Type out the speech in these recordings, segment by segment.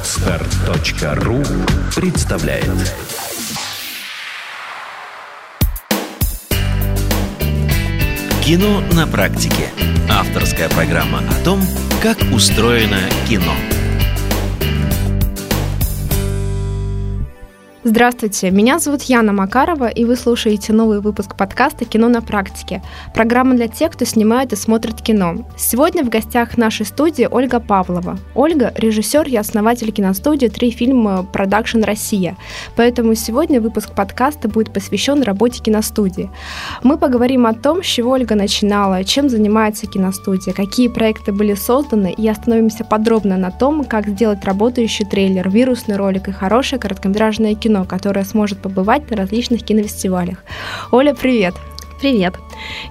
Отстар.ру представляет Кино на практике. Авторская программа о том, как устроено кино. Здравствуйте, меня зовут Яна Макарова, и вы слушаете новый выпуск подкаста «Кино на практике». Программа для тех, кто снимает и смотрит кино. Сегодня в гостях нашей студии Ольга Павлова. Ольга – режиссер и основатель киностудии «Три фильма Продакшн Россия». Поэтому сегодня выпуск подкаста будет посвящен работе киностудии. Мы поговорим о том, с чего Ольга начинала, чем занимается киностудия, какие проекты были созданы, и остановимся подробно на том, как сделать работающий трейлер, вирусный ролик и хорошее короткометражное кино кино, которое сможет побывать на различных кинофестивалях. Оля, привет! Привет.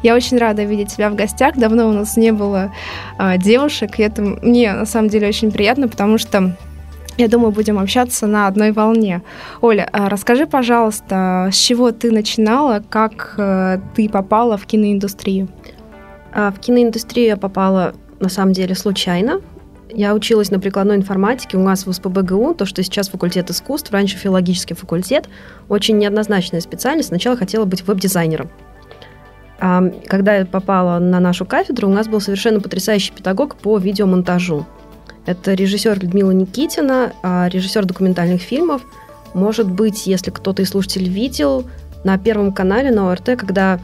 Я очень рада видеть тебя в гостях. Давно у нас не было а, девушек, и это мне на самом деле очень приятно, потому что я думаю, будем общаться на одной волне. Оля, а расскажи, пожалуйста, с чего ты начинала, как э, ты попала в киноиндустрию? А, в киноиндустрию я попала на самом деле случайно. Я училась на прикладной информатике у нас в УСПБГУ, то, что сейчас факультет искусств, раньше филологический факультет. Очень неоднозначная специальность. Сначала хотела быть веб-дизайнером. А когда я попала на нашу кафедру, у нас был совершенно потрясающий педагог по видеомонтажу. Это режиссер Людмила Никитина, а, режиссер документальных фильмов. Может быть, если кто-то из слушателей видел, на Первом канале, на ОРТ, когда,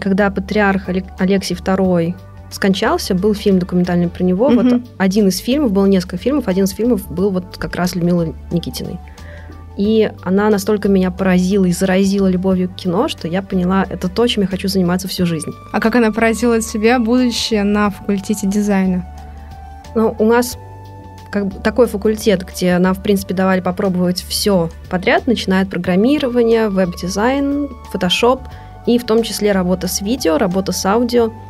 когда патриарх Алексий II скончался, был фильм документальный про него. Mm-hmm. Вот один из фильмов, было несколько фильмов, один из фильмов был вот как раз Людмила Никитиной. И она настолько меня поразила и заразила любовью к кино, что я поняла, это то, чем я хочу заниматься всю жизнь. А как она поразила себя, будучи на факультете дизайна? Ну, у нас как бы такой факультет, где нам, в принципе, давали попробовать все подряд, начиная от программирования, веб-дизайн, фотошоп, и в том числе работа с видео, работа с аудио –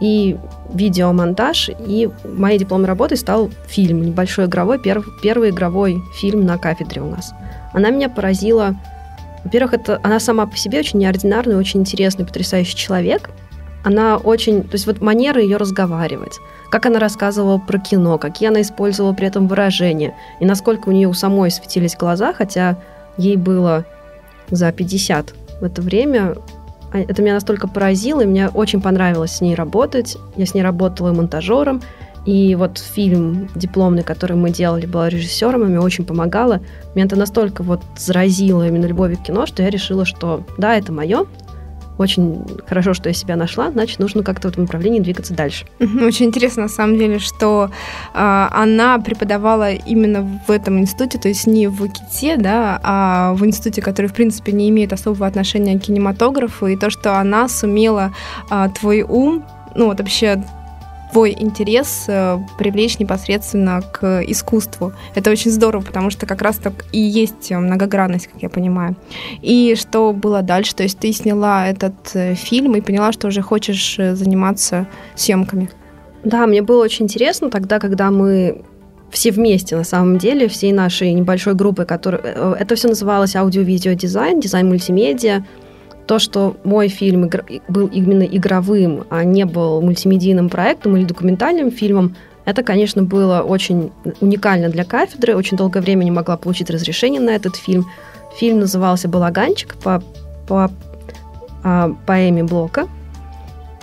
и видеомонтаж, и моей дипломной работой стал фильм, небольшой игровой, перв, первый игровой фильм на кафедре у нас. Она меня поразила. Во-первых, это она сама по себе очень неординарный, очень интересный, потрясающий человек. Она очень... То есть вот манера ее разговаривать, как она рассказывала про кино, какие она использовала при этом выражения, и насколько у нее у самой светились глаза, хотя ей было за 50 в это время, это меня настолько поразило, и мне очень понравилось с ней работать. Я с ней работала и монтажером, и вот фильм дипломный, который мы делали, была режиссером, и мне очень помогала. Меня это настолько вот заразило именно любовью к кино, что я решила, что да, это мое, очень хорошо, что я себя нашла, значит, нужно как-то в этом направлении двигаться дальше. Очень интересно, на самом деле, что э, она преподавала именно в этом институте, то есть не в КИТе, да, а в институте, который, в принципе, не имеет особого отношения к кинематографу, и то, что она сумела э, твой ум ну вот вообще твой интерес э, привлечь непосредственно к искусству. Это очень здорово, потому что как раз так и есть многогранность, как я понимаю. И что было дальше? То есть ты сняла этот э, фильм и поняла, что уже хочешь э, заниматься съемками. Да, мне было очень интересно тогда, когда мы все вместе, на самом деле, всей нашей небольшой группы, которая... Это все называлось аудио-видео дизайн, дизайн мультимедиа, то, что мой фильм был именно игровым, а не был мультимедийным проектом или документальным фильмом, это, конечно, было очень уникально для кафедры. Очень долгое время не могла получить разрешение на этот фильм. Фильм назывался «Балаганчик» по, по а, поэме Блока.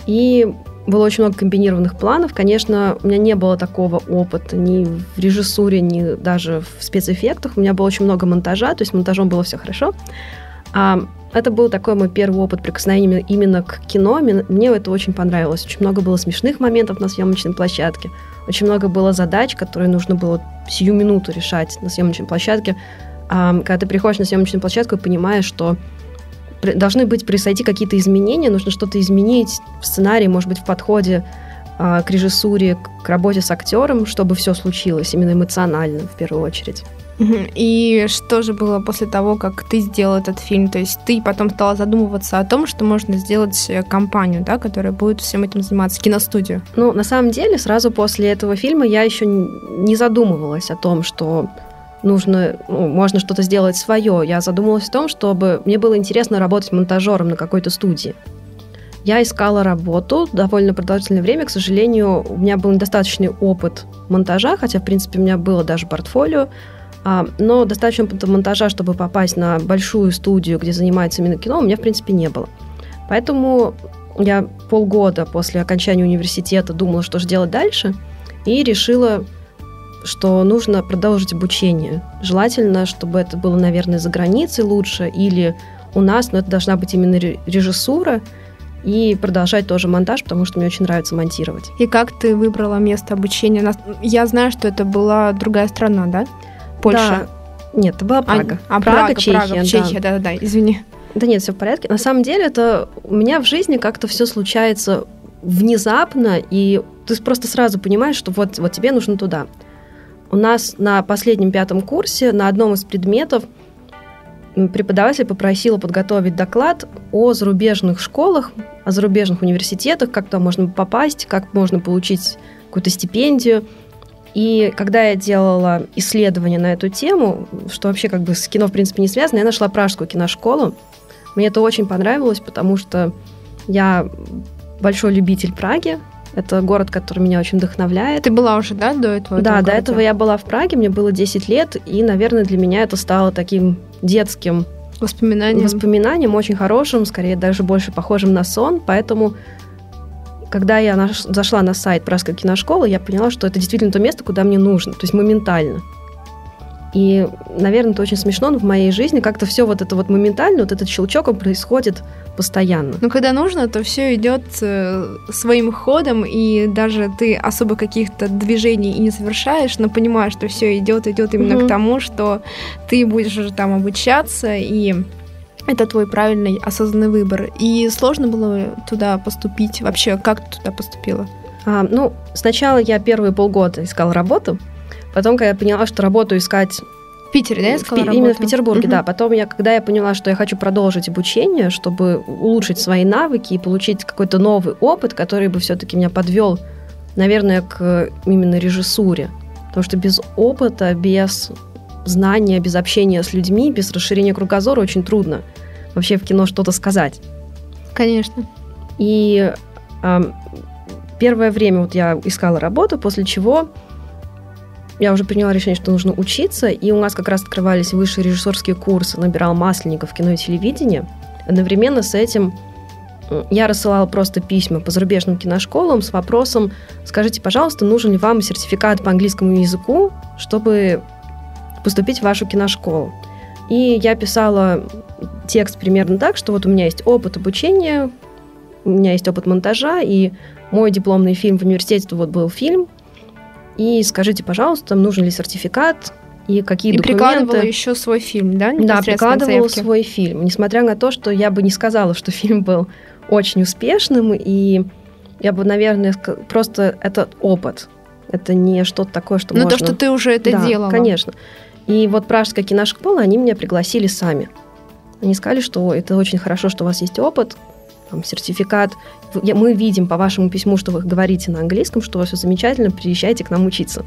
И было очень много комбинированных планов. Конечно, у меня не было такого опыта ни в режиссуре, ни даже в спецэффектах. У меня было очень много монтажа, то есть монтажом было все хорошо. А это был такой мой первый опыт прикосновения именно к кино. Мне это очень понравилось. Очень много было смешных моментов на съемочной площадке. Очень много было задач, которые нужно было сию минуту решать на съемочной площадке. А, когда ты приходишь на съемочную площадку и понимаешь, что должны быть произойти какие-то изменения, нужно что-то изменить в сценарии, может быть, в подходе к режиссуре, к работе с актером, чтобы все случилось именно эмоционально в первую очередь. И что же было после того, как ты сделал этот фильм? То есть ты потом стала задумываться о том, что можно сделать э, компанию, да, которая будет всем этим заниматься, киностудию? Ну, на самом деле, сразу после этого фильма я еще не задумывалась о том, что нужно, ну, можно что-то сделать свое. Я задумалась о том, чтобы мне было интересно работать монтажером на какой-то студии. Я искала работу довольно продолжительное время. К сожалению, у меня был недостаточный опыт монтажа, хотя, в принципе, у меня было даже портфолио. А, но достаточно опыта монтажа, чтобы попасть на большую студию, где занимается именно кино, у меня, в принципе, не было. Поэтому я полгода после окончания университета думала, что же делать дальше, и решила, что нужно продолжить обучение. Желательно, чтобы это было, наверное, за границей лучше или у нас, но это должна быть именно режиссура, и продолжать тоже монтаж, потому что мне очень нравится монтировать. И как ты выбрала место обучения? Я знаю, что это была другая страна, да? Польша? Да. Нет, это была Прага. А, а Прага, Прага, Чехия, Прага, Чехия, да, да, да, извини. Да нет, все в порядке. На самом деле, это у меня в жизни как-то все случается внезапно, и ты просто сразу понимаешь, что вот, вот тебе нужно туда. У нас на последнем пятом курсе на одном из предметов преподаватель попросила подготовить доклад о зарубежных школах, о зарубежных университетах, как туда можно попасть, как можно получить какую-то стипендию. И когда я делала исследование на эту тему, что вообще как бы с кино в принципе не связано, я нашла пражскую киношколу. Мне это очень понравилось, потому что я большой любитель Праги. Это город, который меня очень вдохновляет. Ты была уже, да, до этого? Да, до этого я была в Праге, мне было 10 лет, и, наверное, для меня это стало таким детским воспоминанием, воспоминанием очень хорошим, скорее даже больше похожим на сон, поэтому когда я наш, зашла на сайт Пражской киношколы, я поняла, что это действительно то место, куда мне нужно, то есть моментально. И, наверное, это очень смешно, но в моей жизни как-то все вот это вот моментально, вот этот щелчок, он происходит постоянно. Ну, когда нужно, то все идет э, своим ходом, и даже ты особо каких-то движений и не совершаешь, но понимаешь, что все идет, идет именно угу. к тому, что ты будешь уже там обучаться, и это твой правильный осознанный выбор. И сложно было туда поступить? Вообще, как ты туда поступила? А, ну, сначала я первые полгода искала работу, Потом, когда я поняла, что работу искать в Питере, да, искала в, Именно в Петербурге, угу. да. Потом я, когда я поняла, что я хочу продолжить обучение, чтобы улучшить свои навыки и получить какой-то новый опыт, который бы все-таки меня подвел, наверное, к именно режиссуре. Потому что без опыта, без знания, без общения с людьми, без расширения кругозора очень трудно вообще в кино что-то сказать. Конечно. И э, первое время вот я искала работу, после чего я уже приняла решение, что нужно учиться, и у нас как раз открывались высшие режиссерские курсы, набирал масленников кино и телевидение. Одновременно с этим я рассылала просто письма по зарубежным киношколам с вопросом, скажите, пожалуйста, нужен ли вам сертификат по английскому языку, чтобы поступить в вашу киношколу. И я писала текст примерно так, что вот у меня есть опыт обучения, у меня есть опыт монтажа, и мой дипломный фильм в университете вот был фильм, и скажите, пожалуйста, нужен ли сертификат и какие и документы. прикладывала еще свой фильм, да? Да, прикладывала свой фильм. Несмотря на то, что я бы не сказала, что фильм был очень успешным, и я бы, наверное, просто это опыт. Это не что-то такое, что Но можно... то, что ты уже это да, делала. конечно. И вот Пражская киношкола, они меня пригласили сами. Они сказали, что это очень хорошо, что у вас есть опыт, там, сертификат. Мы видим по вашему письму, что вы говорите на английском, что у вас все замечательно, приезжайте к нам учиться.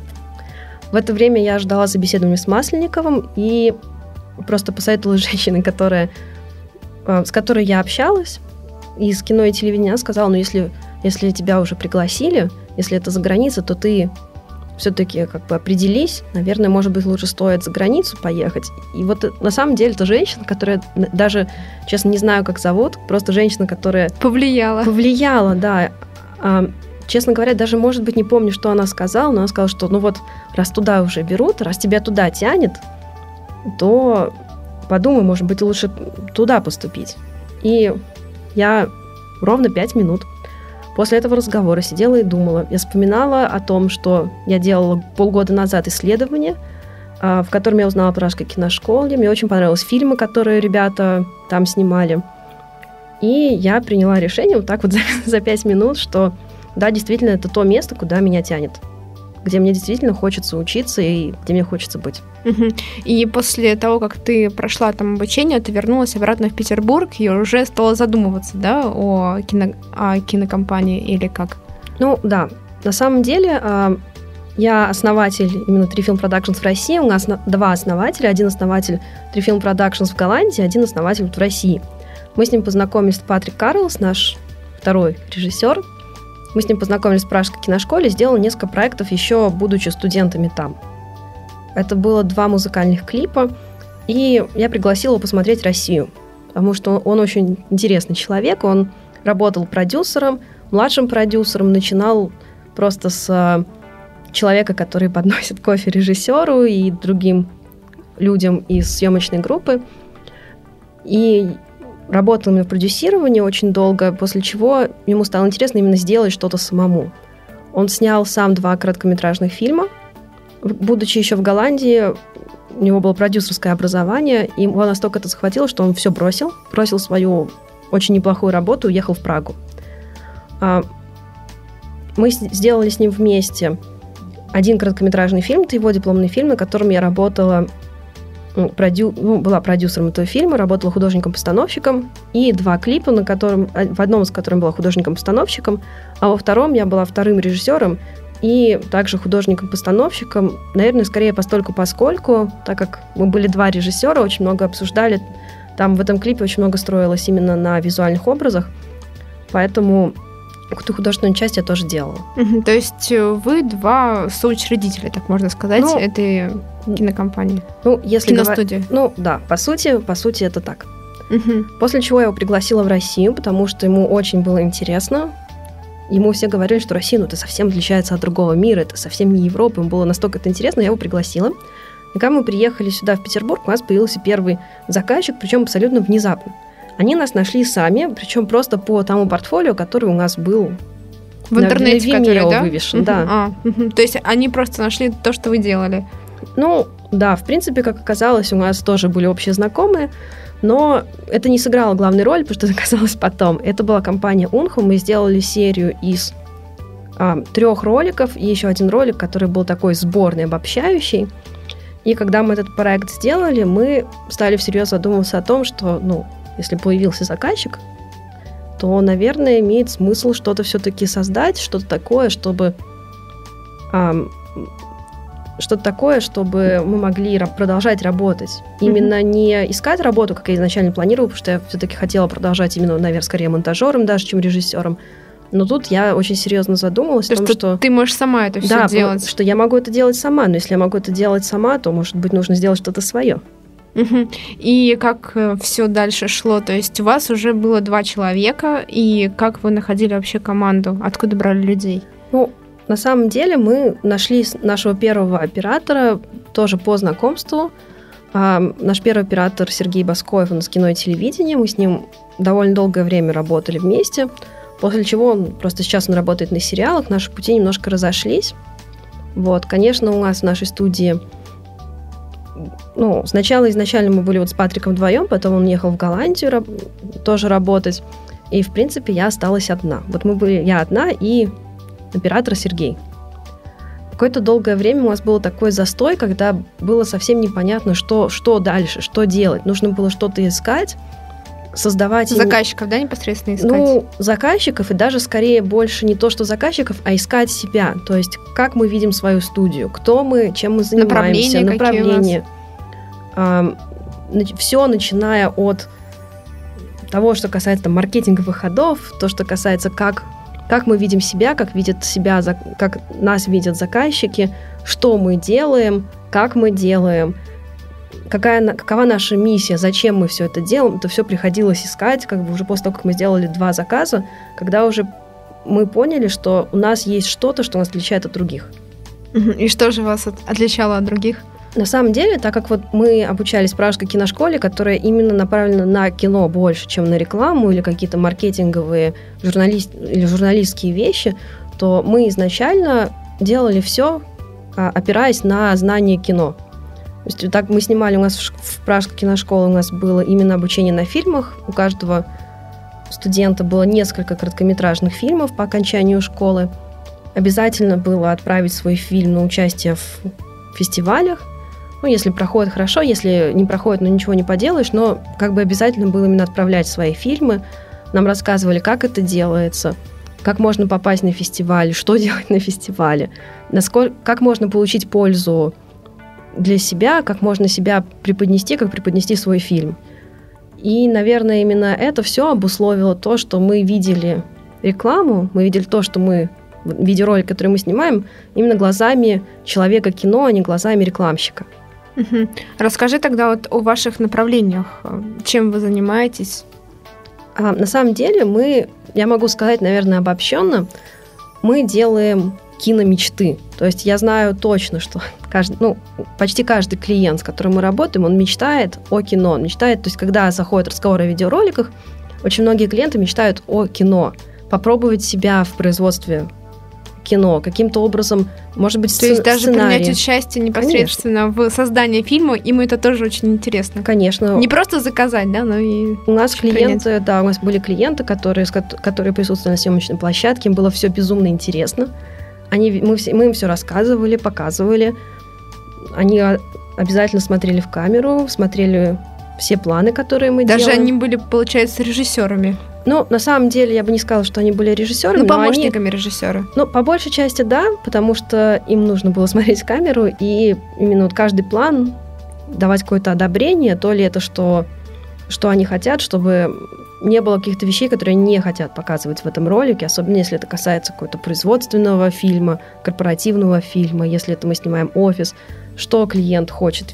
В это время я ждала собеседования с Масленниковым и просто посоветовала женщине, которая, э, с которой я общалась, из кино и телевидения, она сказала, ну если, если тебя уже пригласили, если это за границей, то ты все-таки как бы определись, наверное, может быть, лучше стоит за границу поехать. И вот э, на самом деле это женщина, которая даже, честно, не знаю, как зовут, просто женщина, которая... Повлияла. Повлияла, да. А, честно говоря, даже, может быть, не помню, что она сказала, но она сказала, что, ну вот, раз туда уже берут, раз тебя туда тянет, то подумай, может быть, лучше туда поступить. И я ровно пять минут После этого разговора сидела и думала. Я вспоминала о том, что я делала полгода назад исследование, а, в котором я узнала про Пражской киношколе. Мне очень понравились фильмы, которые ребята там снимали. И я приняла решение вот так вот за, за пять минут, что да, действительно, это то место, куда меня тянет где мне действительно хочется учиться и где мне хочется быть. И после того, как ты прошла там обучение, ты вернулась обратно в Петербург и уже стала задумываться, да, о, кино, о кинокомпании или как? Ну, да. На самом деле, а, я основатель именно Трифилм Productions в России. У нас два основателя. Один основатель Трифилм Productions в Голландии, один основатель в России. Мы с ним познакомились, Патрик Карлс, наш второй режиссер. Мы с ним познакомились в Пражской киношколе, сделал несколько проектов еще будучи студентами там. Это было два музыкальных клипа, и я пригласила его посмотреть Россию, потому что он очень интересный человек, он работал продюсером, младшим продюсером, начинал просто с э, человека, который подносит кофе режиссеру и другим людям из съемочной группы. И работал именно в продюсировании очень долго, после чего ему стало интересно именно сделать что-то самому. Он снял сам два короткометражных фильма. Будучи еще в Голландии, у него было продюсерское образование, и его настолько это захватило, что он все бросил, бросил свою очень неплохую работу, уехал в Прагу. А, мы сделали с ним вместе один короткометражный фильм, это его дипломный фильм, на котором я работала, продю, ну, была продюсером этого фильма, работала художником-постановщиком, и два клипа, на котором, а, в одном из которых была художником-постановщиком, а во втором я была вторым режиссером и также художником-постановщиком, наверное, скорее постольку поскольку, так как мы были два режиссера, очень много обсуждали, там в этом клипе очень много строилось именно на визуальных образах, поэтому художественную часть я тоже делала. Угу, то есть э, вы два соучредителя, так можно сказать, ну, этой кинокомпании? Ну, если Киностудии? Говор... Ну, да, по сути, по сути это так. Угу. После чего я его пригласила в Россию, потому что ему очень было интересно. Ему все говорили, что Россия, ну, это совсем отличается от другого мира, это совсем не Европа. Ему было настолько это интересно, я его пригласила. И когда мы приехали сюда, в Петербург, у нас появился первый заказчик, причем абсолютно внезапно. Они нас нашли сами, причем просто по тому портфолио, который у нас был в интернете, на который, да? вывешен, да. А, угу. То есть они просто нашли то, что вы делали? Ну, да, в принципе, как оказалось, у нас тоже были общие знакомые, но это не сыграло главной роли, потому что это оказалось потом. Это была компания Унху, мы сделали серию из а, трех роликов и еще один ролик, который был такой сборный, обобщающий. И когда мы этот проект сделали, мы стали всерьез задумываться о том, что, ну, если появился заказчик, то, наверное, имеет смысл что-то все-таки создать, что-то такое, чтобы эм, что-то такое, чтобы мы могли продолжать работать. Именно mm-hmm. не искать работу, как я изначально планировала, потому что я все-таки хотела продолжать именно, наверное, скорее монтажером даже, чем режиссером. Но тут я очень серьезно задумалась то, о том, что, что ты можешь сама это все да, делать. что я могу это делать сама, но если я могу это делать сама, то, может быть, нужно сделать что-то свое. Угу. И как э, все дальше шло? То есть у вас уже было два человека, и как вы находили вообще команду? Откуда брали людей? Ну, на самом деле мы нашли нашего первого оператора тоже по знакомству. А, наш первый оператор Сергей Баскоев, он с кино и телевидения. Мы с ним довольно долгое время работали вместе. После чего он просто сейчас он работает на сериалах, наши пути немножко разошлись. Вот, конечно, у нас в нашей студии ну, сначала изначально мы были вот с Патриком вдвоем, потом он ехал в Голландию раб- тоже работать. И, в принципе, я осталась одна. Вот мы были, я одна и оператор Сергей. Какое-то долгое время у нас был такой застой, когда было совсем непонятно, что, что дальше, что делать. Нужно было что-то искать, создавать... Заказчиков, да, непосредственно искать? Ну, заказчиков, и даже скорее больше не то, что заказчиков, а искать себя. То есть, как мы видим свою студию, кто мы, чем мы занимаемся, направление. направление все, начиная от того, что касается там, маркетинговых ходов, то, что касается как, как мы видим себя, как видят себя, как нас видят заказчики, что мы делаем, как мы делаем, какая, какова наша миссия, зачем мы все это делаем, это все приходилось искать, как бы уже после того, как мы сделали два заказа, когда уже мы поняли, что у нас есть что-то, что нас отличает от других. И что же вас отличало от других? На самом деле, так как вот мы обучались в Пражской киношколе, которая именно направлена на кино больше, чем на рекламу или какие-то маркетинговые журналист, или журналистские вещи, то мы изначально делали все, а, опираясь на знание кино. То есть так мы снимали, у нас в Пражской киношколе у нас было именно обучение на фильмах, у каждого студента было несколько короткометражных фильмов по окончанию школы. Обязательно было отправить свой фильм на участие в фестивалях, ну, если проходит хорошо, если не проходит, ну, ничего не поделаешь, но как бы обязательно было именно отправлять свои фильмы. Нам рассказывали, как это делается, как можно попасть на фестиваль, что делать на фестивале, насколько, как можно получить пользу для себя, как можно себя преподнести, как преподнести свой фильм. И, наверное, именно это все обусловило то, что мы видели рекламу, мы видели то, что мы видеоролик, который мы снимаем, именно глазами человека кино, а не глазами рекламщика. Угу. Расскажи тогда вот о ваших направлениях. Чем вы занимаетесь? А, на самом деле мы, я могу сказать, наверное, обобщенно, мы делаем киномечты. То есть я знаю точно, что каждый, ну, почти каждый клиент, с которым мы работаем, он мечтает о кино. Он мечтает, то есть когда заходит разговор о видеороликах, очень многие клиенты мечтают о кино. Попробовать себя в производстве кино, каким-то образом, может быть, То есть даже сценарий. принять участие непосредственно Конечно. в создании фильма, им это тоже очень интересно. Конечно. Не просто заказать, да, но и У нас клиенты, принять. да, у нас были клиенты, которые, которые присутствовали на съемочной площадке, им было все безумно интересно. Они, мы, все, мы им все рассказывали, показывали. Они обязательно смотрели в камеру, смотрели все планы, которые мы Даже делаем. Даже они были, получается, режиссерами. Ну, на самом деле, я бы не сказала, что они были режиссерами. Ну, помощниками они... режиссера. Ну, по большей части, да, потому что им нужно было смотреть камеру, и именно вот каждый план давать какое-то одобрение, то ли это что, что они хотят, чтобы не было каких-то вещей, которые они не хотят показывать в этом ролике, особенно если это касается какого-то производственного фильма, корпоративного фильма, если это мы снимаем офис, что клиент хочет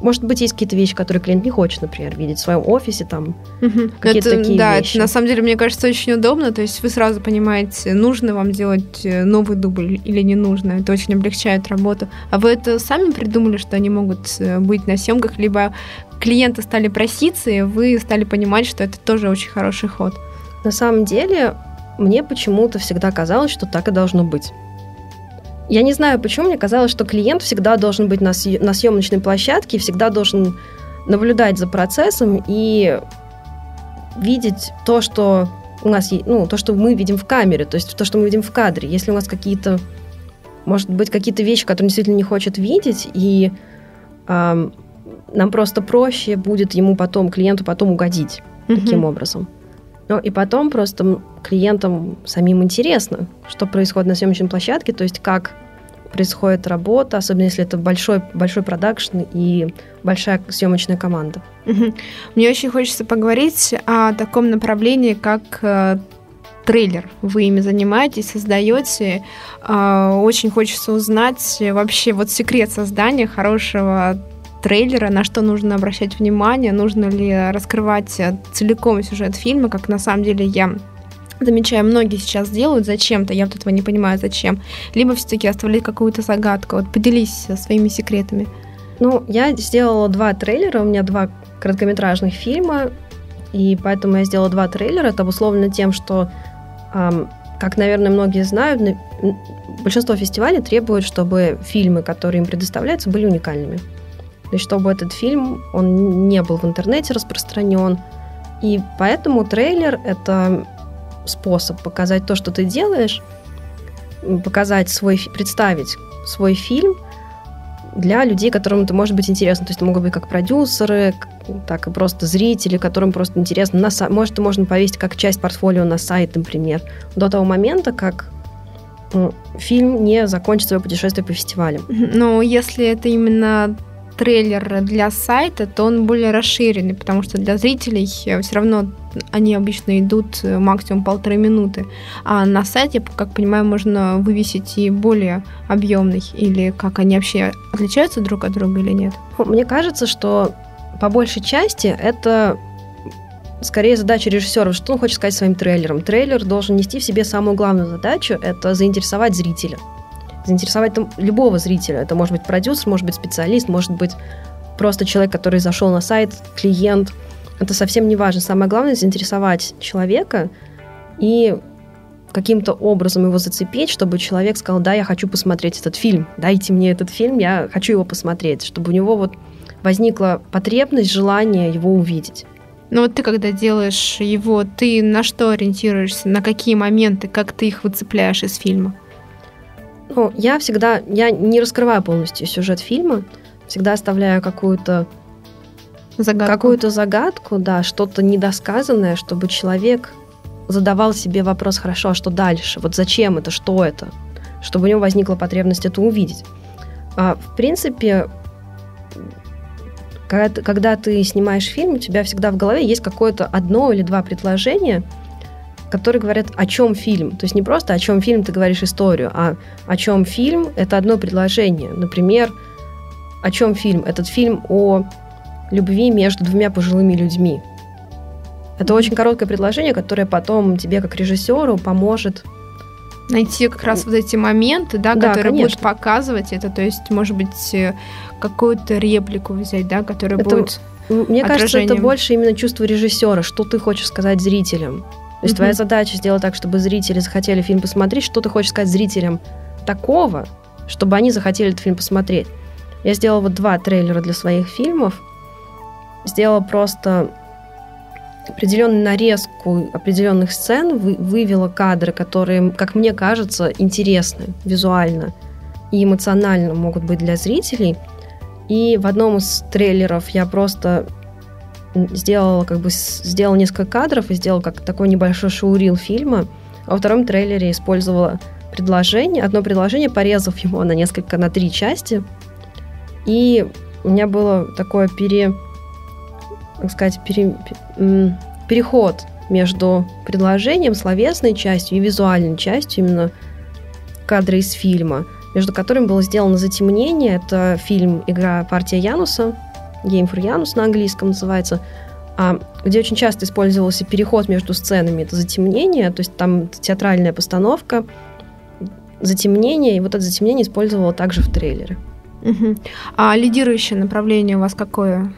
может быть, есть какие-то вещи, которые клиент не хочет, например, видеть в своем офисе, там угу. какие-то это, такие да, вещи. Это, на самом деле, мне кажется, очень удобно. То есть вы сразу понимаете, нужно вам делать э, новый дубль или не нужно. Это очень облегчает работу. А вы это сами придумали, что они могут э, быть на съемках, либо клиенты стали проситься, и вы стали понимать, что это тоже очень хороший ход? На самом деле, мне почему-то всегда казалось, что так и должно быть. Я не знаю, почему мне казалось, что клиент всегда должен быть на, съ- на съемочной площадке, всегда должен наблюдать за процессом и видеть то, что у нас, ну, то, что мы видим в камере, то есть то, что мы видим в кадре. Если у нас какие-то, может быть, какие-то вещи, которые он действительно не хочет видеть, и эм, нам просто проще будет ему потом, клиенту потом угодить mm-hmm. таким образом. Ну и потом просто клиентам самим интересно, что происходит на съемочной площадке, то есть как происходит работа, особенно если это большой, большой продакшн и большая съемочная команда. Мне очень хочется поговорить о таком направлении, как э, трейлер. Вы ими занимаетесь, создаете. Э, очень хочется узнать вообще вот секрет создания хорошего трейлера, на что нужно обращать внимание, нужно ли раскрывать э, целиком сюжет фильма, как на самом деле я замечаю, многие сейчас делают зачем-то, я вот этого не понимаю, зачем. Либо все-таки оставлять какую-то загадку. Вот поделись своими секретами. Ну, я сделала два трейлера, у меня два короткометражных фильма, и поэтому я сделала два трейлера. Это обусловлено тем, что, эм, как, наверное, многие знают, большинство фестивалей требуют, чтобы фильмы, которые им предоставляются, были уникальными. То есть, чтобы этот фильм, он не был в интернете распространен. И поэтому трейлер — это способ показать то, что ты делаешь, показать свой, представить свой фильм для людей, которым это может быть интересно. То есть это могут быть как продюсеры, так и просто зрители, которым просто интересно. На, может, это можно повесить как часть портфолио на сайт, например, до того момента, как фильм не закончит свое путешествие по фестивалям. Но если это именно трейлер для сайта, то он более расширенный, потому что для зрителей э, все равно они обычно идут э, максимум полторы минуты. А на сайте, как понимаю, можно вывесить и более объемный. Или как они вообще отличаются друг от друга или нет? Мне кажется, что по большей части это скорее задача режиссера. Что он хочет сказать своим трейлером? Трейлер должен нести в себе самую главную задачу – это заинтересовать зрителя заинтересовать там любого зрителя. Это может быть продюсер, может быть специалист, может быть просто человек, который зашел на сайт, клиент. Это совсем не важно. Самое главное заинтересовать человека и каким-то образом его зацепить, чтобы человек сказал, да, я хочу посмотреть этот фильм, дайте мне этот фильм, я хочу его посмотреть, чтобы у него вот возникла потребность, желание его увидеть. Ну вот ты когда делаешь его, ты на что ориентируешься, на какие моменты, как ты их выцепляешь из фильма? Ну, я всегда, я не раскрываю полностью сюжет фильма, всегда оставляю какую-то загадку. какую-то загадку, да, что-то недосказанное, чтобы человек задавал себе вопрос, хорошо, а что дальше? Вот зачем это, что это? Чтобы у него возникла потребность это увидеть. А, в принципе, когда ты, когда ты снимаешь фильм, у тебя всегда в голове есть какое-то одно или два предложения, которые говорят, о чем фильм. То есть не просто о чем фильм ты говоришь историю, а о чем фильм это одно предложение. Например, о чем фильм? Этот фильм о любви между двумя пожилыми людьми. Это очень короткое предложение, которое потом тебе, как режиссеру, поможет найти как раз вот эти моменты, да, да которые конечно. будут показывать это, то есть, может быть, э, какую-то реплику взять, да, которая это, будет. Мне кажется, это больше именно чувство режиссера, что ты хочешь сказать зрителям. То есть mm твоя задача сделать так, чтобы зрители захотели фильм посмотреть, что ты хочешь сказать зрителям такого, чтобы они захотели этот фильм посмотреть. Я сделала вот два трейлера для своих фильмов. Сделала просто определенную нарезку определенных сцен, вы, вывела кадры, которые, как мне кажется, интересны визуально и эмоционально могут быть для зрителей. И в одном из трейлеров я просто сделала как бы сделала несколько кадров и сделала как такой небольшой шоурил фильма. А во втором трейлере использовала предложение, одно предложение, порезав его на несколько, на три части. И у меня было такое пере, так сказать, пере, переход между предложением, словесной частью и визуальной частью, именно кадры из фильма, между которыми было сделано затемнение. Это фильм «Игра партия Януса», Janus на английском называется, а, где очень часто использовался переход между сценами. Это затемнение, то есть там театральная постановка, затемнение, и вот это затемнение использовала также в трейлере. Угу. А лидирующее направление у вас какое?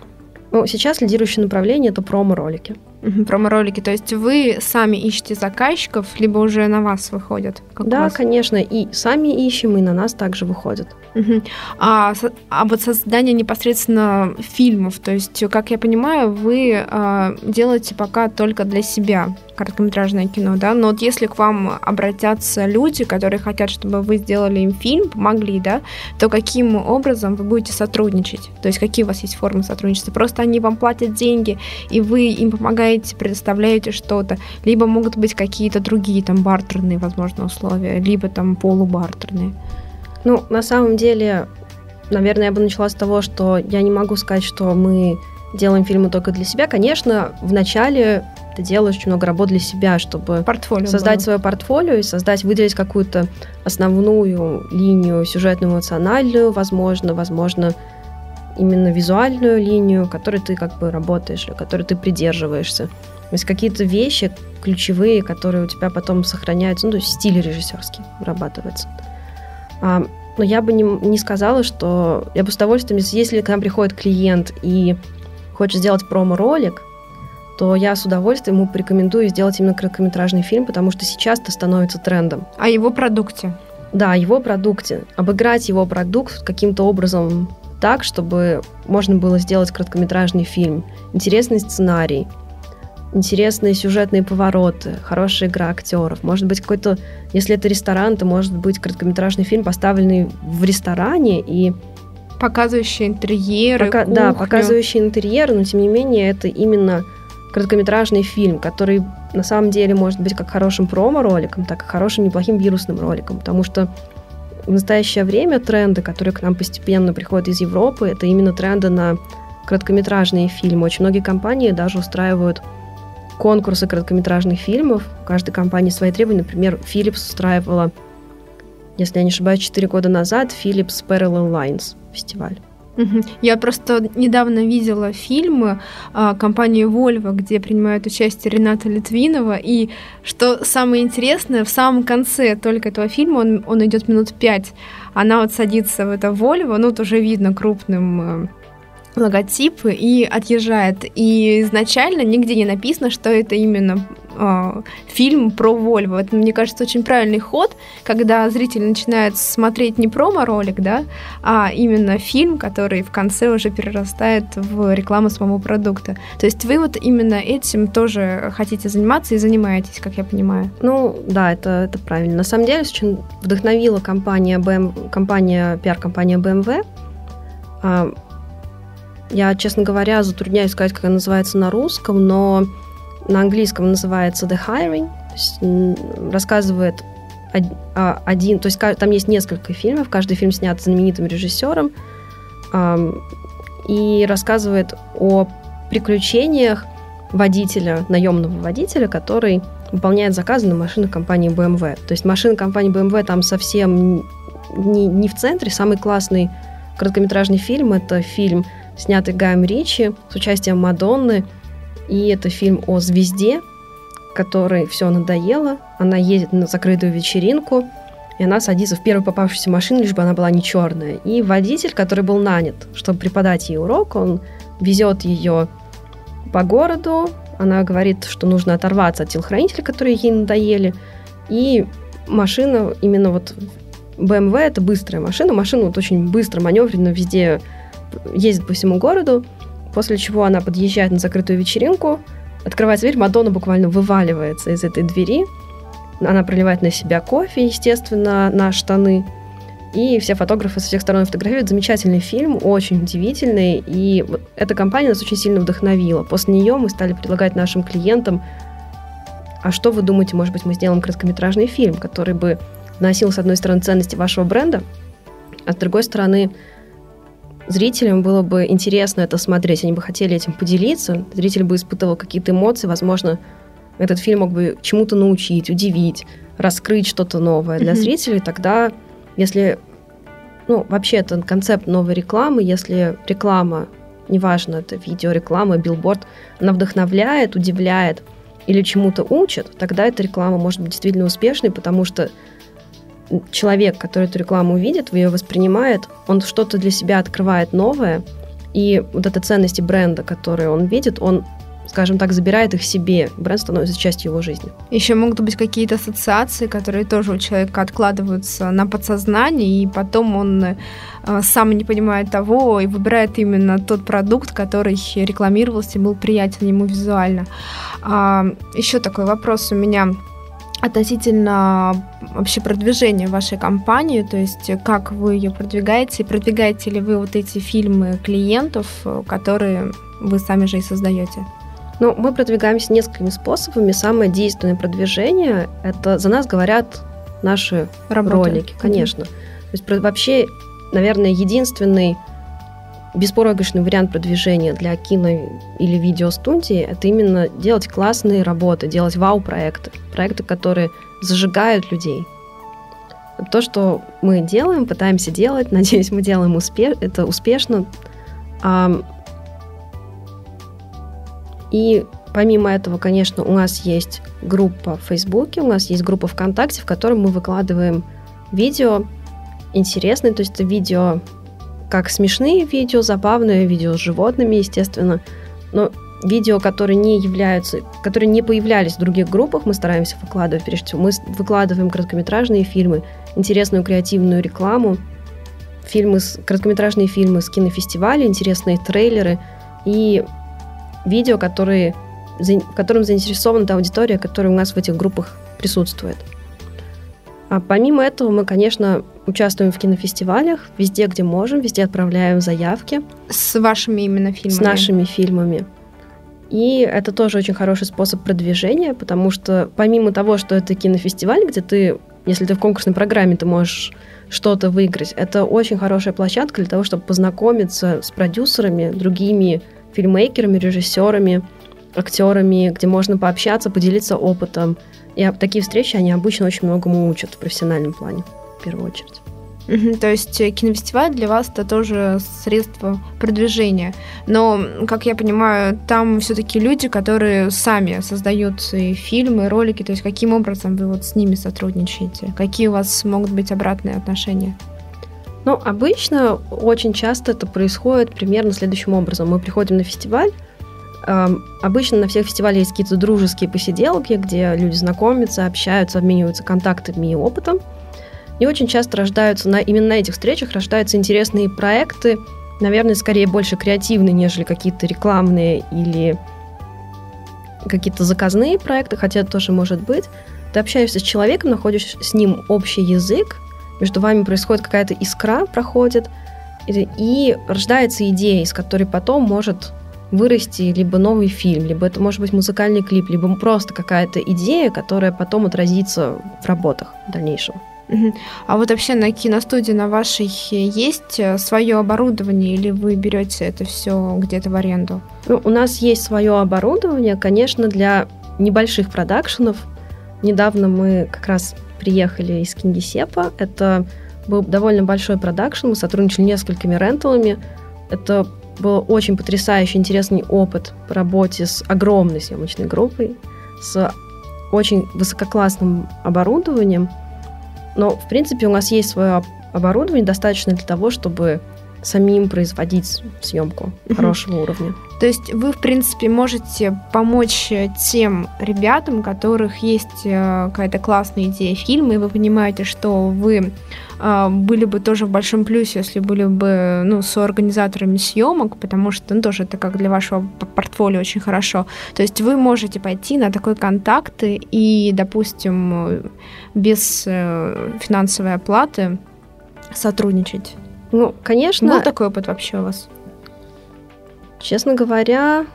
Ну, сейчас лидирующее направление это промо-ролики. Промо-ролики. То есть вы сами ищете заказчиков, либо уже на вас выходят? Как да, конечно, и сами ищем, и на нас также выходят. Угу. А, а вот создание непосредственно фильмов, то есть, как я понимаю, вы а, делаете пока только для себя короткометражное кино, да, но вот если к вам обратятся люди, которые хотят, чтобы вы сделали им фильм, помогли, да, то каким образом вы будете сотрудничать? То есть какие у вас есть формы сотрудничества? Просто они вам платят деньги, и вы им помогаете, предоставляете что-то, либо могут быть какие-то другие там бартерные, возможно, условия, либо там полубартерные. Ну, на самом деле, наверное, я бы начала с того, что я не могу сказать, что мы делаем фильмы только для себя. Конечно, в начале ты делаешь очень много работы для себя, чтобы портфолио создать было. свое портфолио и создать, выделить какую-то основную линию сюжетную, эмоциональную, возможно, возможно, именно визуальную линию, которой ты как бы работаешь, которой ты придерживаешься. То есть какие-то вещи ключевые, которые у тебя потом сохраняются, ну, то есть стиль режиссерский вырабатывается. А, но я бы не, не сказала, что я бы с удовольствием, если к нам приходит клиент и хочет сделать промо-ролик, то я с удовольствием ему порекомендую сделать именно короткометражный фильм, потому что сейчас это становится трендом. О его продукте. Да, о его продукте. Обыграть его продукт каким-то образом так, чтобы можно было сделать короткометражный фильм. Интересный сценарий, интересные сюжетные повороты, хорошая игра актеров. Может быть, какой-то, если это ресторан, то может быть короткометражный фильм, поставленный в ресторане и показывающий интерьеры, Пока, кухню. Да, показывающий интерьер, но тем не менее это именно короткометражный фильм, который на самом деле может быть как хорошим промо-роликом, так и хорошим неплохим вирусным роликом, потому что в настоящее время тренды, которые к нам постепенно приходят из Европы, это именно тренды на короткометражные фильмы. Очень многие компании даже устраивают конкурсы короткометражных фильмов. У каждой компании свои требования. Например, Philips устраивала, если я не ошибаюсь, 4 года назад Philips Parallel Lines фестиваль. Я просто недавно видела фильмы а, компании Volvo, где принимает участие Рената Литвинова, и что самое интересное, в самом конце только этого фильма, он, он идет минут пять, она вот садится в это Volvo, ну, вот уже видно крупным логотипы и отъезжает. И изначально нигде не написано, что это именно э, фильм про Вольво. Это, мне кажется, очень правильный ход, когда зритель начинает смотреть не промо-ролик, да, а именно фильм, который в конце уже перерастает в рекламу самого продукта. То есть вы вот именно этим тоже хотите заниматься и занимаетесь, как я понимаю. Ну, да, это, это правильно. На самом деле, очень вдохновила компания, BM, компания пиар-компания BMW я, честно говоря, затрудняюсь сказать, как она называется на русском, но на английском называется The Hiring. То есть, рассказывает один, то есть там есть несколько фильмов, каждый фильм снят знаменитым режиссером и рассказывает о приключениях водителя, наемного водителя, который выполняет заказы на машины компании BMW. То есть машины компании BMW там совсем не, не в центре. Самый классный короткометражный фильм – это фильм, снятый Гаем Ричи с участием Мадонны. И это фильм о звезде, которой все надоело. Она едет на закрытую вечеринку, и она садится в первую попавшуюся машину, лишь бы она была не черная. И водитель, который был нанят, чтобы преподать ей урок, он везет ее по городу, она говорит, что нужно оторваться от телохранителей, которые ей надоели. И машина, именно вот BMW это быстрая машина. Машина вот очень быстро, маневренно везде ездит по всему городу. После чего она подъезжает на закрытую вечеринку, открывает дверь, Мадонна буквально вываливается из этой двери. Она проливает на себя кофе, естественно, на штаны. И все фотографы со всех сторон фотографируют. Замечательный фильм, очень удивительный. И эта компания нас очень сильно вдохновила. После нее мы стали предлагать нашим клиентам, а что вы думаете, может быть, мы сделаем короткометражный фильм, который бы носил, с одной стороны, ценности вашего бренда, а с другой стороны, зрителям было бы интересно это смотреть, они бы хотели этим поделиться, зритель бы испытывал какие-то эмоции, возможно, этот фильм мог бы чему-то научить, удивить, раскрыть что-то новое для mm-hmm. зрителей, тогда если, ну, вообще это концепт новой рекламы, если реклама, неважно, это видеореклама, билборд, она вдохновляет, удивляет или чему-то учит, тогда эта реклама может быть действительно успешной, потому что человек, который эту рекламу увидит, ее воспринимает, он что-то для себя открывает новое, и вот эта ценности бренда, которые он видит, он скажем так, забирает их себе. Бренд становится частью его жизни. Еще могут быть какие-то ассоциации, которые тоже у человека откладываются на подсознание, и потом он э, сам не понимает того и выбирает именно тот продукт, который рекламировался и был приятен ему визуально. А, еще такой вопрос у меня относительно вообще продвижения вашей компании, то есть как вы ее продвигаете, продвигаете ли вы вот эти фильмы клиентов, э, которые вы сами же и создаете? Ну, мы продвигаемся несколькими способами. Самое действенное продвижение – это за нас говорят наши Работа. ролики, конечно. Mm-hmm. То есть вообще, наверное, единственный беспроигрышный вариант продвижения для кино или видеостудии – это именно делать классные работы, делать вау-проекты, проекты, которые зажигают людей. То, что мы делаем, пытаемся делать, надеюсь, мы делаем успе- это успешно. И помимо этого, конечно, у нас есть группа в Фейсбуке, у нас есть группа ВКонтакте, в которой мы выкладываем видео интересные, то есть это видео как смешные видео, забавные видео с животными, естественно, но видео, которые не являются, которые не появлялись в других группах, мы стараемся выкладывать. Прежде всего, мы выкладываем короткометражные фильмы, интересную креативную рекламу, фильмы, с, короткометражные фильмы с кинофестиваля, интересные трейлеры и видео, которые, которым заинтересована та аудитория, которая у нас в этих группах присутствует. А помимо этого мы, конечно, участвуем в кинофестивалях, везде, где можем, везде отправляем заявки. С вашими именно фильмами? С нашими фильмами. И это тоже очень хороший способ продвижения, потому что помимо того, что это кинофестиваль, где ты, если ты в конкурсной программе, ты можешь что-то выиграть, это очень хорошая площадка для того, чтобы познакомиться с продюсерами, другими фильмейкерами, режиссерами, актерами, где можно пообщаться, поделиться опытом. И такие встречи, они обычно очень многому учат в профессиональном плане, в первую очередь. То есть э, кинофестиваль для вас это тоже средство продвижения. Но, как я понимаю, там все-таки люди, которые сами создают и фильмы, и ролики. То есть каким образом вы вот с ними сотрудничаете? Какие у вас могут быть обратные отношения? Ну, обычно очень часто это происходит примерно следующим образом. Мы приходим на фестиваль, Обычно на всех фестивалях есть какие-то дружеские посиделки, где люди знакомятся, общаются, обмениваются контактами и опытом. И очень часто рождаются, на, именно на этих встречах рождаются интересные проекты, наверное, скорее больше креативные, нежели какие-то рекламные или какие-то заказные проекты, хотя это тоже может быть. Ты общаешься с человеком, находишь с ним общий язык, между вами происходит какая-то искра, проходит, и, и рождается идея, из которой потом может вырасти либо новый фильм, либо это может быть музыкальный клип, либо просто какая-то идея, которая потом отразится в работах в дальнейшем. А вот вообще на киностудии на вашей есть э, свое оборудование или вы берете это все где-то в аренду? Ну, у нас есть свое оборудование, конечно, для небольших продакшенов – недавно мы как раз приехали из Кингисепа. Это был довольно большой продакшн, мы сотрудничали несколькими ренталами. Это был очень потрясающий, интересный опыт по работе с огромной съемочной группой, с очень высококлассным оборудованием. Но, в принципе, у нас есть свое оборудование достаточно для того, чтобы самим производить съемку хорошего уровня. То есть вы, в принципе, можете помочь тем ребятам, у которых есть э, какая-то классная идея фильма, и вы понимаете, что вы э, были бы тоже в большом плюсе, если были бы ну, с организаторами съемок, потому что ну, тоже это как для вашего портфолио очень хорошо. То есть вы можете пойти на такой контакты и, допустим, без э, финансовой оплаты сотрудничать. Ну, конечно. Был такой опыт вообще у вас? Честно говоря,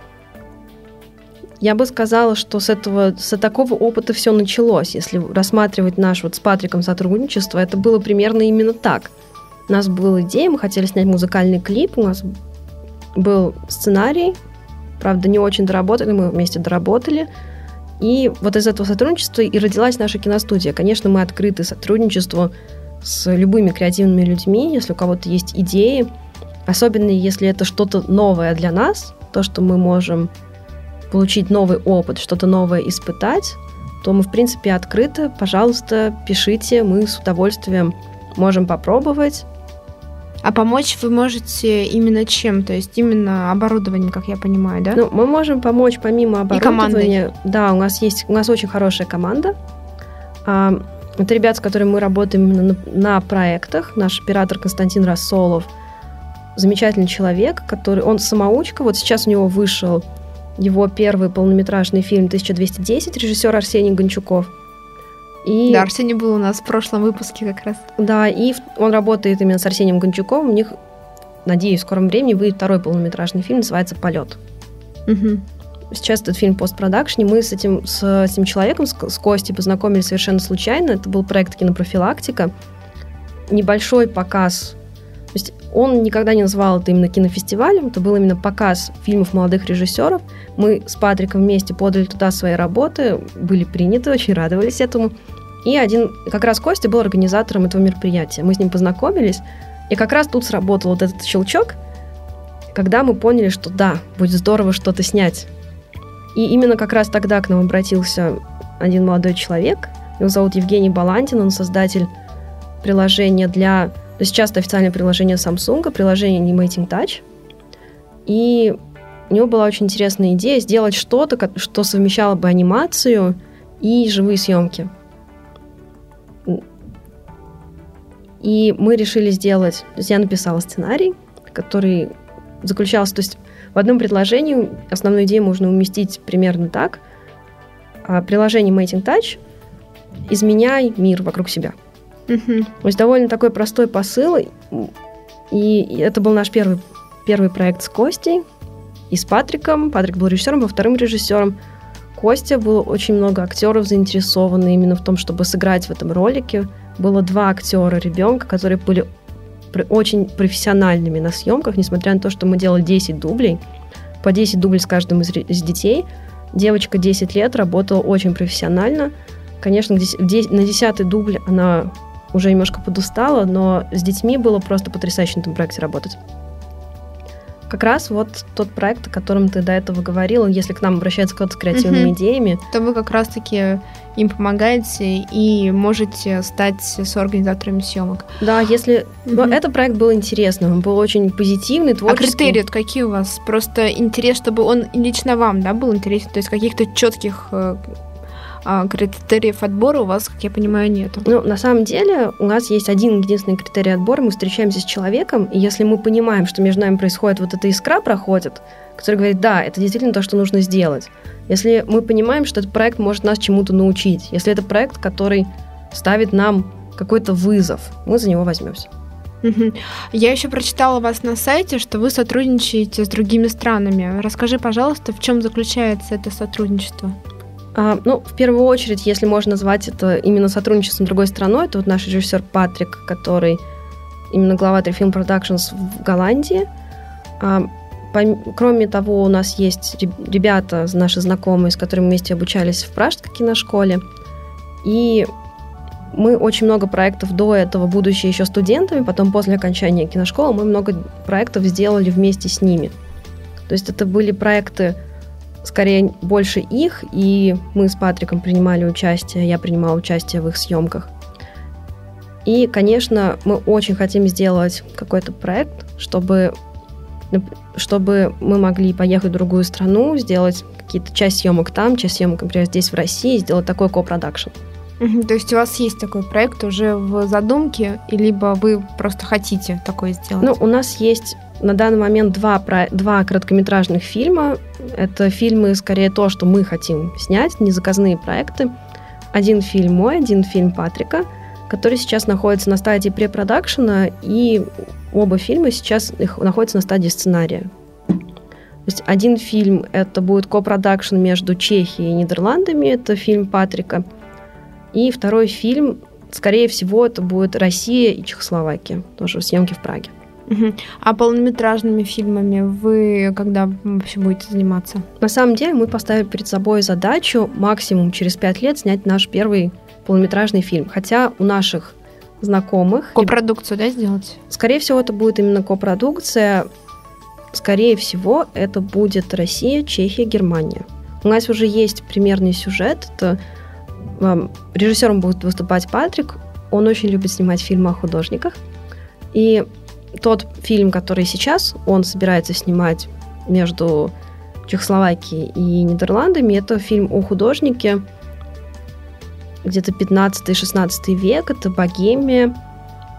я бы сказала, что с этого, с такого опыта все началось. Если рассматривать наш вот с Патриком сотрудничество, это было примерно именно так. У нас была идея, мы хотели снять музыкальный клип, у нас был сценарий, правда, не очень доработали, мы вместе доработали. И вот из этого сотрудничества и родилась наша киностудия. Конечно, мы открыты сотрудничеству с любыми креативными людьми, если у кого-то есть идеи, особенно если это что-то новое для нас, то, что мы можем получить новый опыт, что-то новое испытать, то мы, в принципе, открыты. Пожалуйста, пишите, мы с удовольствием можем попробовать. А помочь вы можете именно чем? То есть именно оборудованием, как я понимаю, да? Ну, мы можем помочь помимо оборудования. И командой. Да, у нас есть, у нас очень хорошая команда. Это ребят, с которыми мы работаем на, на проектах. Наш оператор Константин Рассолов замечательный человек, который... Он самоучка. Вот сейчас у него вышел его первый полнометражный фильм «1210», режиссер Арсений Гончуков. И, да, Арсений был у нас в прошлом выпуске как раз. Да, и он работает именно с Арсением Гончуковым. У них, надеюсь, в скором времени выйдет второй полнометражный фильм, называется «Полет». Угу. Сейчас этот фильм постпродакшне. Мы с этим, с этим человеком, с, с Костей, познакомились совершенно случайно. Это был проект «Кинопрофилактика». Небольшой показ. То есть он никогда не называл это именно кинофестивалем, это был именно показ фильмов молодых режиссеров. Мы с Патриком вместе подали туда свои работы, были приняты, очень радовались этому. И один, как раз Костя был организатором этого мероприятия. Мы с ним познакомились, и как раз тут сработал вот этот щелчок, когда мы поняли, что да, будет здорово что-то снять. И именно как раз тогда к нам обратился один молодой человек. Его зовут Евгений Балантин, он создатель приложения для... То есть часто официальное приложение Samsung, приложение Animating Touch. И у него была очень интересная идея сделать что-то, что совмещало бы анимацию и живые съемки. И мы решили сделать... То есть я написала сценарий, который заключался... То есть в одном предложении основную идею можно уместить примерно так. А, приложение Mating Touch изменяй мир вокруг себя. Uh-huh. То есть довольно такой простой посыл. И это был наш первый, первый проект с Костей и с Патриком. Патрик был режиссером, был вторым режиссером. Костя было очень много актеров заинтересованы именно в том, чтобы сыграть в этом ролике. Было два актера ребенка, которые были очень профессиональными на съемках, несмотря на то, что мы делали 10 дублей, по 10 дублей с каждым из, из детей. Девочка 10 лет работала очень профессионально. Конечно, на 10 дубль она уже немножко подустала, но с детьми было просто потрясающе на этом проекте работать как раз вот тот проект, о котором ты до этого говорила, если к нам обращается кто-то с креативными угу. идеями. То вы как раз-таки им помогаете и можете стать соорганизаторами съемок. Да, если... Но этот проект был интересным, он был очень позитивный, а творческий. А критерии какие у вас? Просто интерес, чтобы он лично вам, да, был интересен? То есть каких-то четких э, а критериев отбора у вас, как я понимаю, нету. Ну, на самом деле, у нас есть один единственный критерий отбора. Мы встречаемся с человеком, и если мы понимаем, что между нами происходит вот эта искра проходит, который говорит, да, это действительно то, что нужно сделать. Если мы понимаем, что этот проект может нас чему-то научить, если это проект, который ставит нам какой-то вызов, мы за него возьмемся. Я еще прочитала вас на сайте, что вы сотрудничаете с другими странами. Расскажи, пожалуйста, в чем заключается это сотрудничество? А, ну, в первую очередь, если можно назвать это именно сотрудничеством с другой страной, это вот наш режиссер Патрик, который именно глава Film Productions в Голландии. А, кроме того, у нас есть ребята, наши знакомые, с которыми вместе обучались в Пражской киношколе. И мы очень много проектов до этого, будучи еще студентами, потом после окончания киношколы, мы много проектов сделали вместе с ними. То есть это были проекты, скорее, больше их, и мы с Патриком принимали участие, я принимала участие в их съемках. И, конечно, мы очень хотим сделать какой-то проект, чтобы, чтобы мы могли поехать в другую страну, сделать какие-то часть съемок там, часть съемок, например, здесь в России, сделать такой копродакшн. То есть у вас есть такой проект уже в задумке, либо вы просто хотите такое сделать? Ну, у нас есть на данный момент два, два короткометражных фильма. Это фильмы, скорее, то, что мы хотим снять, незаказные проекты. Один фильм мой, один фильм Патрика, который сейчас находится на стадии препродакшена, и оба фильма сейчас находятся на стадии сценария. То есть один фильм — это будет копродакшн между Чехией и Нидерландами, это фильм Патрика — и второй фильм, скорее всего, это будет Россия и Чехословакия, тоже съемки в Праге. А полнометражными фильмами вы когда вообще будете заниматься? На самом деле мы поставили перед собой задачу максимум через пять лет снять наш первый полнометражный фильм. Хотя у наших знакомых... Копродукцию, да, сделать? Скорее всего, это будет именно копродукция. Скорее всего, это будет Россия, Чехия, Германия. У нас уже есть примерный сюжет. Это Режиссером будет выступать Патрик. Он очень любит снимать фильмы о художниках. И тот фильм, который сейчас он собирается снимать между Чехословакией и Нидерландами, это фильм о художнике где-то 15-16 век, это Богемия.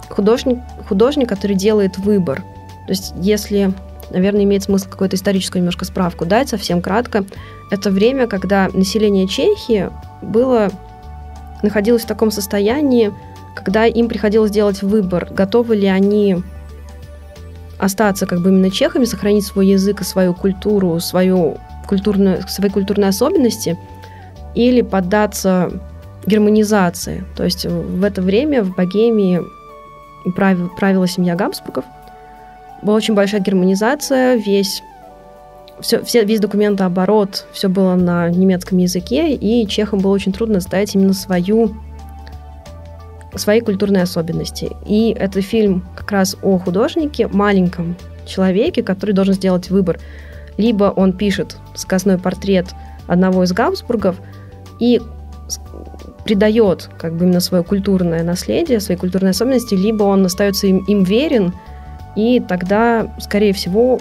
Художник, художник, который делает выбор. То есть, если, наверное, имеет смысл какую-то историческую немножко справку дать, совсем кратко, это время, когда население Чехии было находилось в таком состоянии, когда им приходилось делать выбор, готовы ли они остаться как бы именно чехами, сохранить свой язык и свою культуру, свою культурную, свои культурные особенности, или поддаться германизации. То есть в это время в Богемии правила, правила семья Габсбургов. Была очень большая германизация, весь все, все, весь документооборот, все было на немецком языке, и чехам было очень трудно ставить именно свою, свои культурные особенности. И это фильм как раз о художнике, маленьком человеке, который должен сделать выбор. Либо он пишет сказной портрет одного из Габсбургов и придает как бы именно свое культурное наследие, свои культурные особенности, либо он остается им, им верен, и тогда, скорее всего,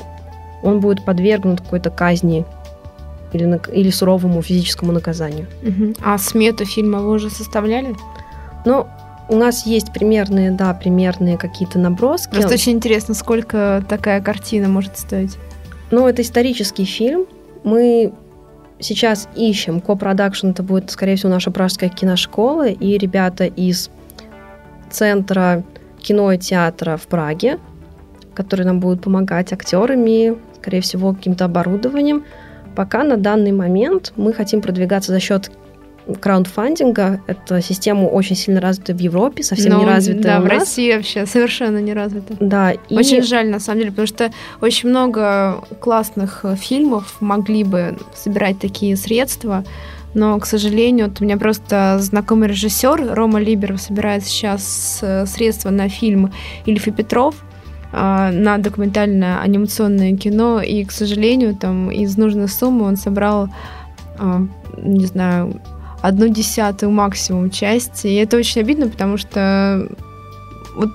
он будет подвергнут какой-то казни или, или суровому физическому наказанию. Угу. А смету фильма вы уже составляли? Ну, у нас есть примерные, да, примерные какие-то наброски. Просто очень интересно, сколько такая картина может стоить? Ну, это исторический фильм. Мы сейчас ищем копродакшн, это будет, скорее всего, наша пражская киношкола и ребята из Центра кино и театра в Праге, которые нам будут помогать актерами, скорее всего, каким-то оборудованием. Пока на данный момент мы хотим продвигаться за счет краундфандинга. Это система очень сильно развита в Европе, совсем Но, не развита да, у нас. в России вообще совершенно не развита. Да. И... Очень жаль, на самом деле, потому что очень много классных э, фильмов могли бы собирать такие средства, но, к сожалению, вот у меня просто знакомый режиссер Рома Либеров собирает сейчас э, средства на фильм Ильф и Петров, а, на документальное анимационное кино, и, к сожалению, там из нужной суммы он собрал, не знаю, одну десятую максимум части, и это очень обидно, потому что вот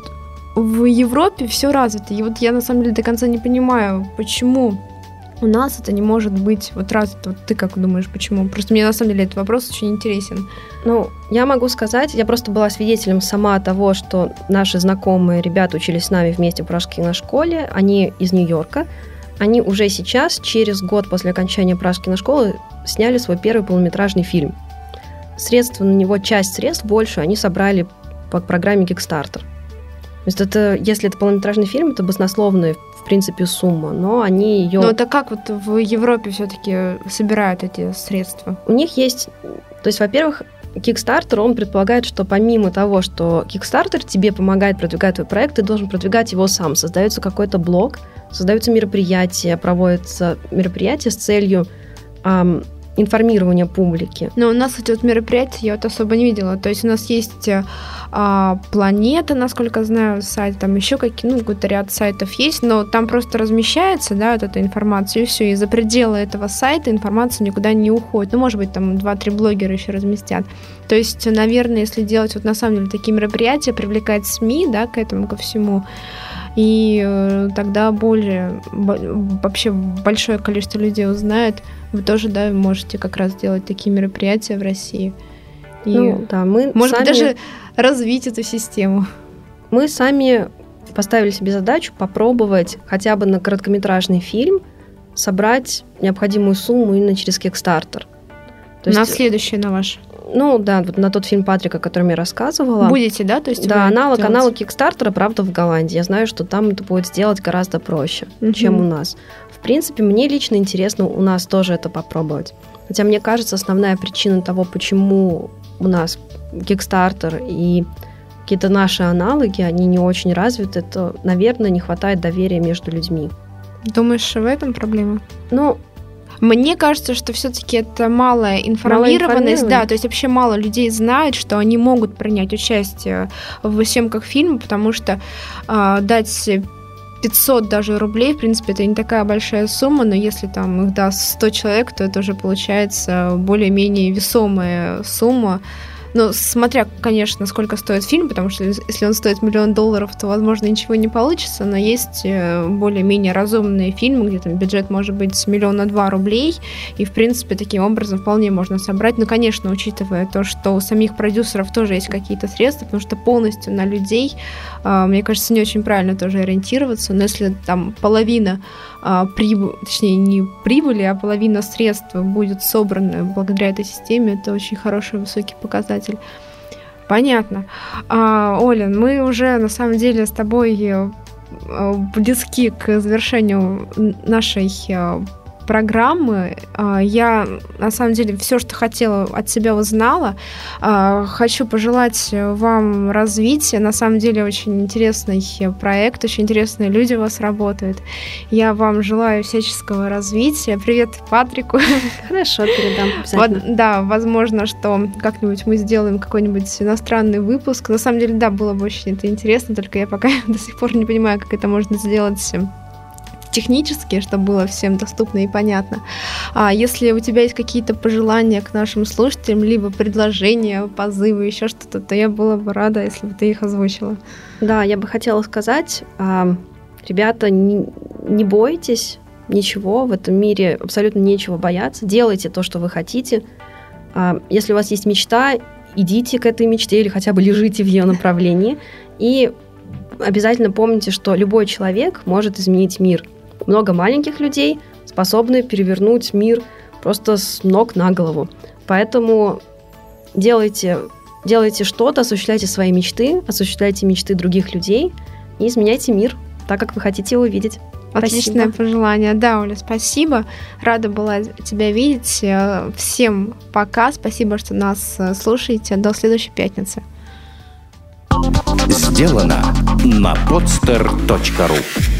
в Европе все развито, и вот я на самом деле до конца не понимаю, почему у нас это не может быть вот развито. Вот ты как думаешь, почему? Просто мне на самом деле этот вопрос очень интересен. Ну, я могу сказать, я просто была свидетелем сама того, что наши знакомые ребята учились с нами вместе в Пражской на школе, они из Нью-Йорка, они уже сейчас, через год после окончания Пражской на школы, сняли свой первый полнометражный фильм. Средства на него, часть средств больше они собрали по программе Kickstarter. То есть это, если это полнометражный фильм, это баснословная, в принципе, сумма, но они ее... Но это как вот в Европе все-таки собирают эти средства? У них есть... То есть, во-первых, Kickstarter, он предполагает, что помимо того, что Kickstarter тебе помогает продвигать твой проект, ты должен продвигать его сам. Создается какой-то блог, создаются мероприятия, проводятся мероприятия с целью эм, информирования публики. Но у нас эти вот мероприятия я вот особо не видела. То есть у нас есть а, планета, насколько знаю, сайт, там еще какие, ну, какой-то ряд сайтов есть, но там просто размещается, да, вот эта информация, и все, и за пределы этого сайта информация никуда не уходит. Ну, может быть, там 2-3 блогера еще разместят. То есть, наверное, если делать вот на самом деле такие мероприятия, привлекать СМИ, да, к этому, ко всему, и э, тогда более вообще большое количество людей узнает. Вы тоже, да, можете как раз делать такие мероприятия в России. И, ну, да, мы может сами... даже развить эту систему. Мы сами поставили себе задачу попробовать хотя бы на короткометражный фильм собрать необходимую сумму именно через Kickstarter. То на есть, следующий, на ваш? Ну да, вот на тот фильм Патрика, о котором я рассказывала. Будете, да? То есть да, аналог, аналог Кикстартера, правда, в Голландии. Я знаю, что там это будет сделать гораздо проще, угу. чем у нас. В принципе, мне лично интересно у нас тоже это попробовать. Хотя мне кажется, основная причина того, почему у нас Kickstarter и какие-то наши аналоги, они не очень развиты, это, наверное, не хватает доверия между людьми. Думаешь, в этом проблема? Ну, мне кажется, что все-таки это малая информированность, да, то есть вообще мало людей знают, что они могут принять участие в съемках фильма, потому что э, дать 500 даже рублей, в принципе, это не такая большая сумма, но если там их даст 100 человек, то это уже получается более-менее весомая сумма, ну, смотря, конечно, сколько стоит фильм, потому что если он стоит миллион долларов, то, возможно, ничего не получится, но есть э, более-менее разумные фильмы, где там бюджет может быть с миллиона два рублей, и, в принципе, таким образом вполне можно собрать. Ну, конечно, учитывая то, что у самих продюсеров тоже есть какие-то средства, потому что полностью на людей, э, мне кажется, не очень правильно тоже ориентироваться, но если там половина а, прибыль, точнее не прибыли, а половина средств будет собрана благодаря этой системе, это очень хороший высокий показатель. Понятно. А, Оля, мы уже на самом деле с тобой э, близки к завершению нашей э, программы. А, я, на самом деле, все, что хотела от себя узнала. А, хочу пожелать вам развития. На самом деле, очень интересный проект, очень интересные люди у вас работают. Я вам желаю всяческого развития. Привет Патрику. Хорошо, передам вот, Да, возможно, что как-нибудь мы сделаем какой-нибудь иностранный выпуск. На самом деле, да, было бы очень это интересно, только я пока до сих пор не понимаю, как это можно сделать технически, чтобы было всем доступно и понятно. А если у тебя есть какие-то пожелания к нашим слушателям, либо предложения, позывы, еще что-то, то я была бы рада, если бы ты их озвучила. Да, я бы хотела сказать, а, ребята, не, бойтесь ничего, в этом мире абсолютно нечего бояться, делайте то, что вы хотите. А, если у вас есть мечта, идите к этой мечте или хотя бы лежите в ее направлении. И обязательно помните, что любой человек может изменить мир много маленьких людей способны перевернуть мир просто с ног на голову. Поэтому делайте, делайте что-то, осуществляйте свои мечты, осуществляйте мечты других людей и изменяйте мир так, как вы хотите его видеть. Отличное спасибо. пожелание. Да, Оля, спасибо. Рада была тебя видеть. Всем пока. Спасибо, что нас э, слушаете. До следующей пятницы. Сделано на podster.ru